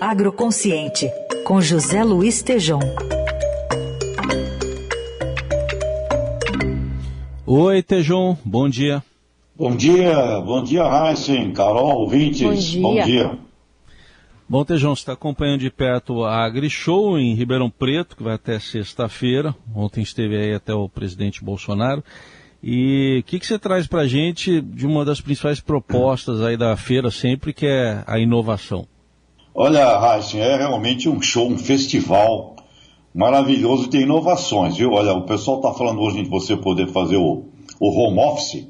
Agroconsciente, com José Luiz Tejom. Oi, Tejom, bom dia. Bom dia, bom dia, Heisen, Carol, ouvintes. Bom dia. Bom dia. Bom, Tejão, você está acompanhando de perto a AgriShow em Ribeirão Preto, que vai até sexta-feira. Ontem esteve aí até o presidente Bolsonaro. E o que, que você traz para a gente de uma das principais propostas aí da feira sempre, que é a inovação? Olha, Raíssa, é realmente um show, um festival maravilhoso de inovações, viu? Olha, o pessoal está falando hoje de você poder fazer o, o home office.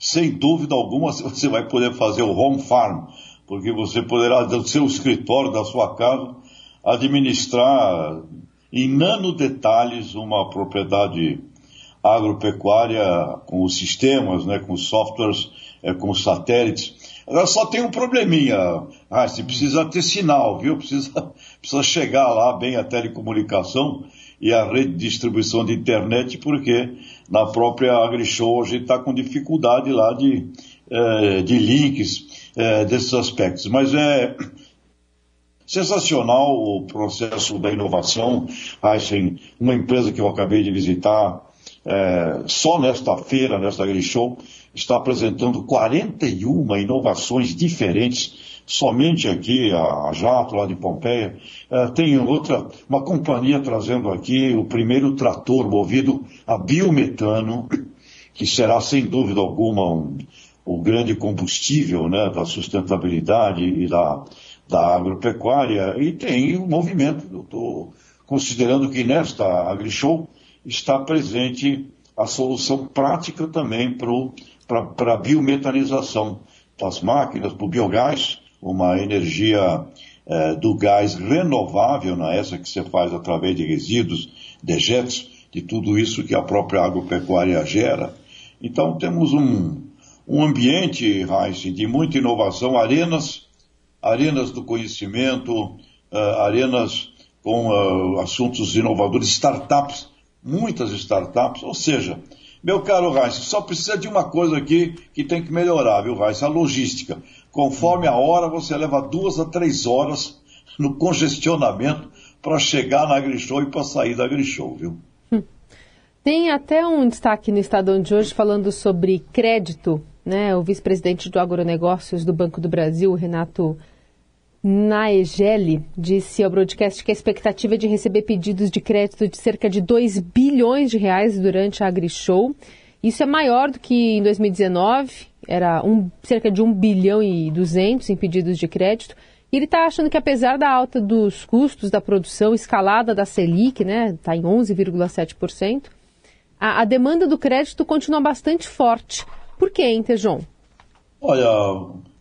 Sem dúvida alguma, você vai poder fazer o home farm porque você poderá, do seu escritório, da sua casa, administrar em nano detalhes uma propriedade agropecuária com os sistemas, né, com os softwares, é, com os satélites. Agora só tem um probleminha, ah, você precisa ter sinal, viu? Precisa, precisa chegar lá bem a telecomunicação e a rede de distribuição de internet, porque na própria AgriShow a gente está com dificuldade lá de, é, de links é, desses aspectos. Mas é sensacional o processo da inovação. Aysen, uma empresa que eu acabei de visitar, é, só nesta feira, nesta show, está apresentando 41 inovações diferentes somente aqui, a Jato, lá de Pompeia. É, tem outra, uma companhia trazendo aqui o primeiro trator movido a biometano, que será sem dúvida alguma um, o grande combustível né, da sustentabilidade e da, da agropecuária, e tem um movimento. Estou considerando que nesta AgriShow está presente a solução prática também para a biometanização das máquinas, para o biogás, uma energia é, do gás renovável, não é essa que você faz através de resíduos, dejetos, de tudo isso que a própria agropecuária gera. Então temos um, um ambiente, Heisen, de muita inovação, arenas, arenas do conhecimento, uh, arenas com uh, assuntos inovadores, startups, muitas startups, ou seja, meu caro Reis, só precisa de uma coisa aqui que tem que melhorar, viu, Reis? A logística. Conforme a hora, você leva duas a três horas no congestionamento para chegar na AgriShow e para sair da AgriShow, viu? Tem até um destaque no Estadão de hoje falando sobre crédito né, o vice-presidente do agronegócios do Banco do Brasil, Renato Naegeli, disse ao broadcast que a expectativa é de receber pedidos de crédito de cerca de 2 bilhões de reais durante a AgriShow. Isso é maior do que em 2019, era um, cerca de 1 bilhão e 200 em pedidos de crédito. E ele está achando que apesar da alta dos custos da produção, escalada da Selic, né, está em 11,7%, a, a demanda do crédito continua bastante forte. Por que, hein, Tejon? Olha,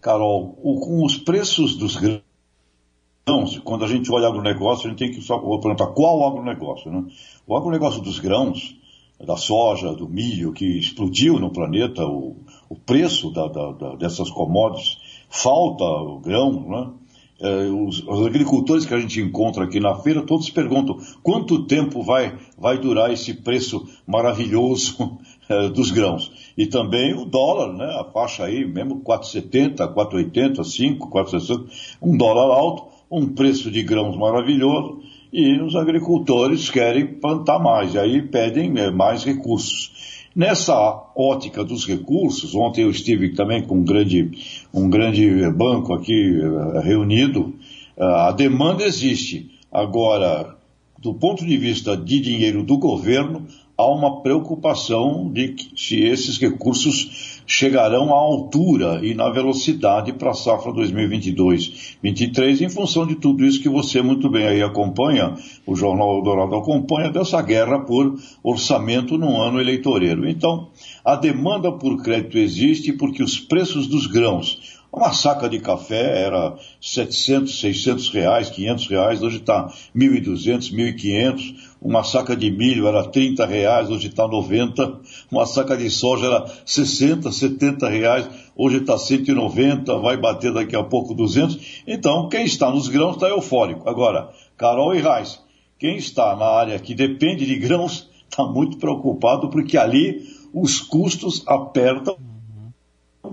Carol, com os preços dos grãos, quando a gente olha agronegócio, a gente tem que só perguntar qual agronegócio, né? O agronegócio dos grãos, da soja, do milho, que explodiu no planeta, o, o preço da, da, da, dessas commodities, falta o grão, né? É, os, os, agricultores que a gente encontra aqui na feira, todos perguntam quanto tempo vai, vai durar esse preço maravilhoso é, dos grãos. E também o dólar, né, a faixa aí, mesmo 4,70, 4,80, 5, 4,60, um dólar alto, um preço de grãos maravilhoso, e os agricultores querem plantar mais, e aí pedem é, mais recursos. Nessa ótica dos recursos, ontem eu estive também com um grande, um grande banco aqui eh, reunido, eh, a demanda existe. Agora, do ponto de vista de dinheiro do governo, há uma preocupação de se esses recursos chegarão à altura e na velocidade para a safra 2022-23, em função de tudo isso que você muito bem aí acompanha, o Jornal Eldorado acompanha, dessa guerra por orçamento no ano eleitoreiro. Então, a demanda por crédito existe porque os preços dos grãos, uma saca de café era 700, 600 reais, 500 reais, hoje está 1.200, 1.500. Uma saca de milho era 30 reais, hoje está 90. Uma saca de soja era 60, 70 reais, hoje está 190, vai bater daqui a pouco 200. Então, quem está nos grãos está eufórico. Agora, Carol e Reis, quem está na área que depende de grãos está muito preocupado porque ali os custos apertam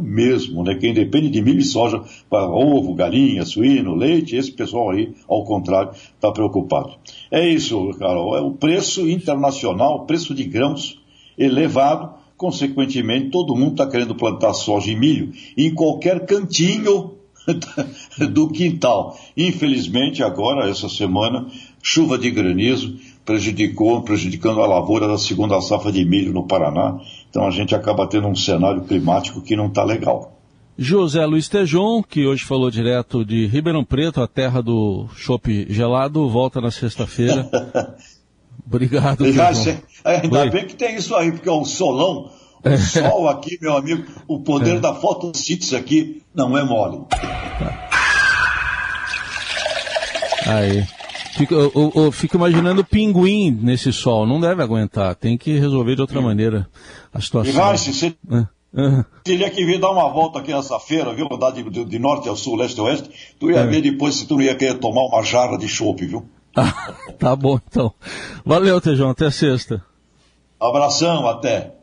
mesmo, né? Quem depende de milho e soja para ovo, galinha, suíno, leite, esse pessoal aí, ao contrário, está preocupado. É isso, Carol. É o preço internacional, o preço de grãos elevado, consequentemente, todo mundo está querendo plantar soja e milho em qualquer cantinho do quintal. Infelizmente, agora, essa semana, chuva de granizo prejudicou, prejudicando a lavoura da segunda safra de milho no Paraná. Então a gente acaba tendo um cenário climático que não está legal. José Luiz Tejon, que hoje falou direto de Ribeirão Preto, a terra do chopp gelado, volta na sexta-feira. Obrigado, Tejon. Ainda Oi. bem que tem isso aí, porque é um solão, o sol aqui, meu amigo, o poder é. da fotossíntese aqui não é mole. Tá. Aí. Fico, eu, eu, fico imaginando o pinguim nesse sol. Não deve aguentar. Tem que resolver de outra maneira a situação. Irache, você é. teria que vir dar uma volta aqui nessa feira, viu? Andar de, de, de norte a sul, leste a oeste. Tu ia é. ver depois se tu não ia querer tomar uma jarra de chope, viu? tá bom, então. Valeu, Tejão. Até sexta. Abração, até.